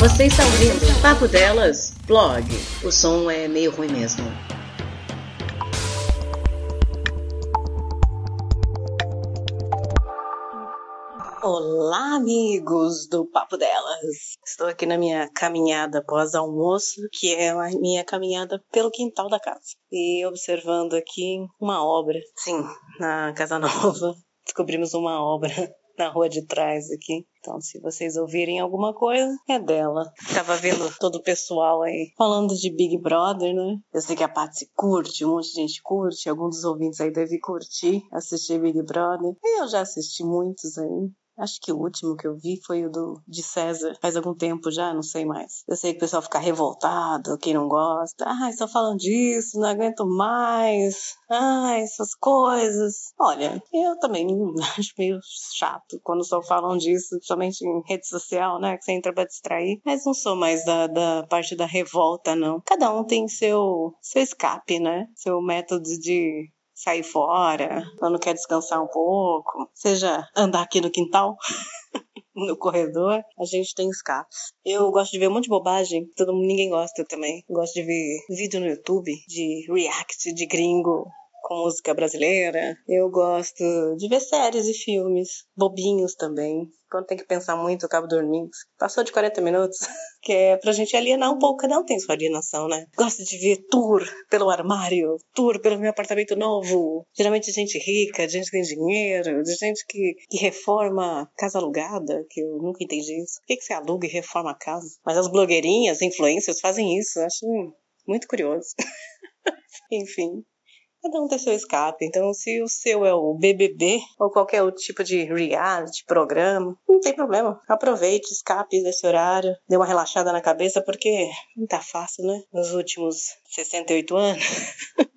Você está ouvindo Papo Delas Blog. O som é meio ruim mesmo. Olá, amigos do Papo Delas. Estou aqui na minha caminhada pós-almoço, que é a minha caminhada pelo quintal da casa. E observando aqui uma obra. Sim, na Casa Nova descobrimos uma obra na rua de trás aqui. Então, se vocês ouvirem alguma coisa, é dela. Tava vendo todo o pessoal aí falando de Big Brother, né? Eu sei que a Patsy curte, um monte de gente curte, algum dos ouvintes aí deve curtir assistir Big Brother. E eu já assisti muitos aí. Acho que o último que eu vi foi o do de César, faz algum tempo já, não sei mais. Eu sei que o pessoal fica revoltado, quem não gosta. Ai, estão falando disso, não aguento mais. Ai, essas coisas. Olha, eu também acho meio chato quando só falam disso, somente em rede social, né? Que você entra pra distrair. Mas não sou mais da, da parte da revolta, não. Cada um tem seu, seu escape, né? Seu método de sair fora, quando quer descansar um pouco, seja andar aqui no quintal. no corredor, a gente tem escapes. Eu gosto de ver um monte de bobagem, todo mundo, ninguém gosta também. Gosto de ver vídeo no YouTube de react de gringo com música brasileira. Eu gosto de ver séries e filmes, bobinhos também. Quando tem que pensar muito, eu acabo dormindo. Passou de 40 minutos, que é pra gente alienar um pouco. Um tem sua alienação, né? Gosto de ver tour pelo armário, tour pelo meu apartamento novo. Geralmente gente rica, gente que tem dinheiro, de gente que, que reforma casa alugada, que eu nunca entendi isso. Por que, que você aluga e reforma a casa? Mas as blogueirinhas, influencers fazem isso. Acho muito curioso. Enfim, Cada um tem seu escape. Então, se o seu é o BBB ou qualquer outro tipo de reality, programa, não tem problema. Aproveite, escape desse horário, dê uma relaxada na cabeça, porque não tá fácil, né? Nos últimos 68 anos.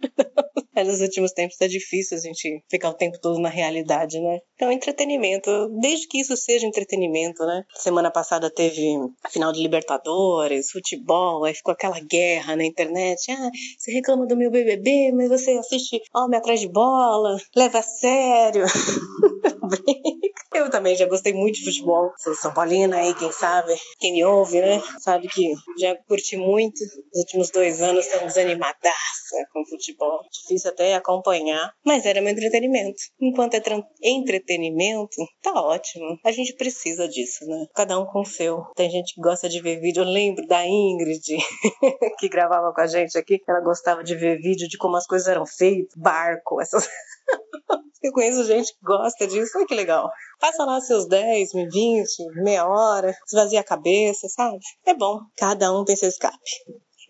Mas nos últimos tempos é difícil a gente ficar o tempo todo na realidade, né? Então, entretenimento, desde que isso seja entretenimento, né? Semana passada teve a final de Libertadores, futebol, aí ficou aquela guerra na internet. Ah, você reclama do meu BBB, mas você assiste Homem Atrás de Bola, leva a sério. também já gostei muito de futebol. Sou São Paulina aí, quem sabe, quem me ouve, né? Sabe que já curti muito. Nos últimos dois anos estamos desanimadaça com futebol. Difícil até acompanhar, mas era meu entretenimento. Enquanto é entretenimento, tá ótimo. A gente precisa disso, né? Cada um com o seu. Tem gente que gosta de ver vídeo. Eu lembro da Ingrid, que gravava com a gente aqui. Ela gostava de ver vídeo de como as coisas eram feitas, barco, essas. Eu conheço gente que gosta disso, olha que legal. Passa lá seus 10, 20, meia hora, esvazia a cabeça, sabe? É bom, cada um tem seu escape.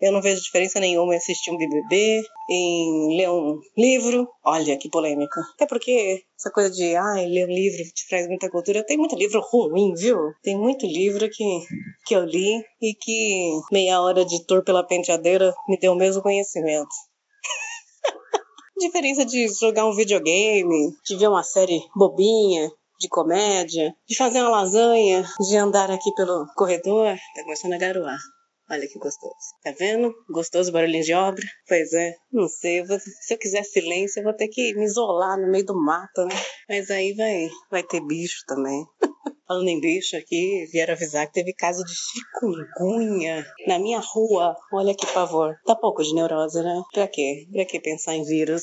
Eu não vejo diferença nenhuma em assistir um BBB, em ler um livro. Olha que polêmica. Até porque essa coisa de, ah, ler um livro te traz muita cultura. Tem muito livro ruim, viu? Tem muito livro que, que eu li e que meia hora de tour pela penteadeira me deu o mesmo conhecimento diferença de jogar um videogame, de ver uma série bobinha, de comédia, de fazer uma lasanha, de andar aqui pelo corredor, tá começando a garoar. Olha que gostoso. Tá vendo? Gostoso barulhinho de obra? Pois é. Não sei. Eu vou, se eu quiser silêncio, eu vou ter que me isolar no meio do mato, né? Mas aí vai, vai ter bicho também. Falando em bicho aqui, vieram avisar que teve caso de chikungunya na minha rua. Olha que pavor. Tá pouco de neurose, né? Pra quê? Pra que pensar em vírus?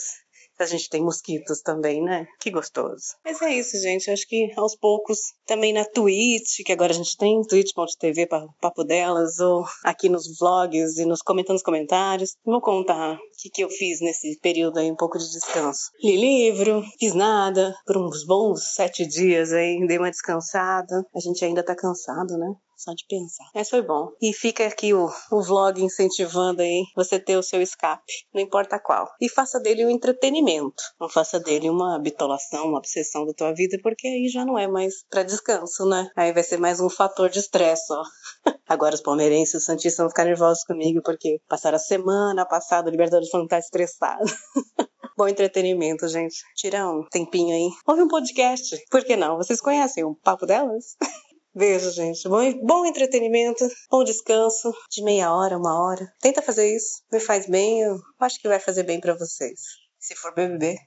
A gente tem mosquitos também, né? Que gostoso. Mas é isso, gente. Acho que aos poucos, também na Twitch, que agora a gente tem, twitch.tv papo delas, ou aqui nos vlogs e nos comentando nos comentários. Vou contar o que, que eu fiz nesse período aí, um pouco de descanso. Li livro, fiz nada, por uns bons sete dias aí, dei uma descansada. A gente ainda tá cansado, né? Só de pensar. Mas foi bom. E fica aqui o, o vlog incentivando aí você ter o seu escape, não importa qual. E faça dele um entretenimento. Não faça dele uma bitolação, uma obsessão da tua vida, porque aí já não é mais para descanso, né? Aí vai ser mais um fator de estresse, ó. Agora os palmeirenses e os santistas vão ficar nervosos comigo porque passaram a semana passada o Libertadores falando que tá estressado. Bom entretenimento, gente. Tira um tempinho aí. Ouve um podcast. Por que não? Vocês conhecem o Papo Delas? Beijo, gente. Bom, bom entretenimento, bom descanso de meia hora, uma hora. Tenta fazer isso. Me faz bem, eu acho que vai fazer bem para vocês. Se for BBB,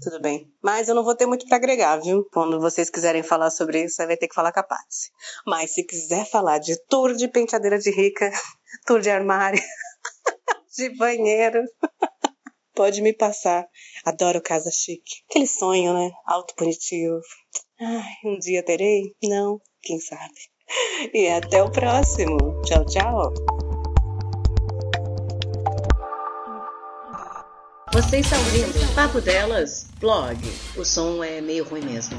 tudo bem. Mas eu não vou ter muito para agregar, viu? Quando vocês quiserem falar sobre isso, vai ter que falar com a Patsy. Mas se quiser falar de tour de penteadeira de rica, tour de armário, de banheiro, pode me passar. Adoro casa chique. Aquele sonho, né? Alto punitivo. Ai, um dia terei? Não, quem sabe. E até o próximo. Tchau, tchau. Você está ouvindo Papo Delas? Blog. O som é meio ruim mesmo.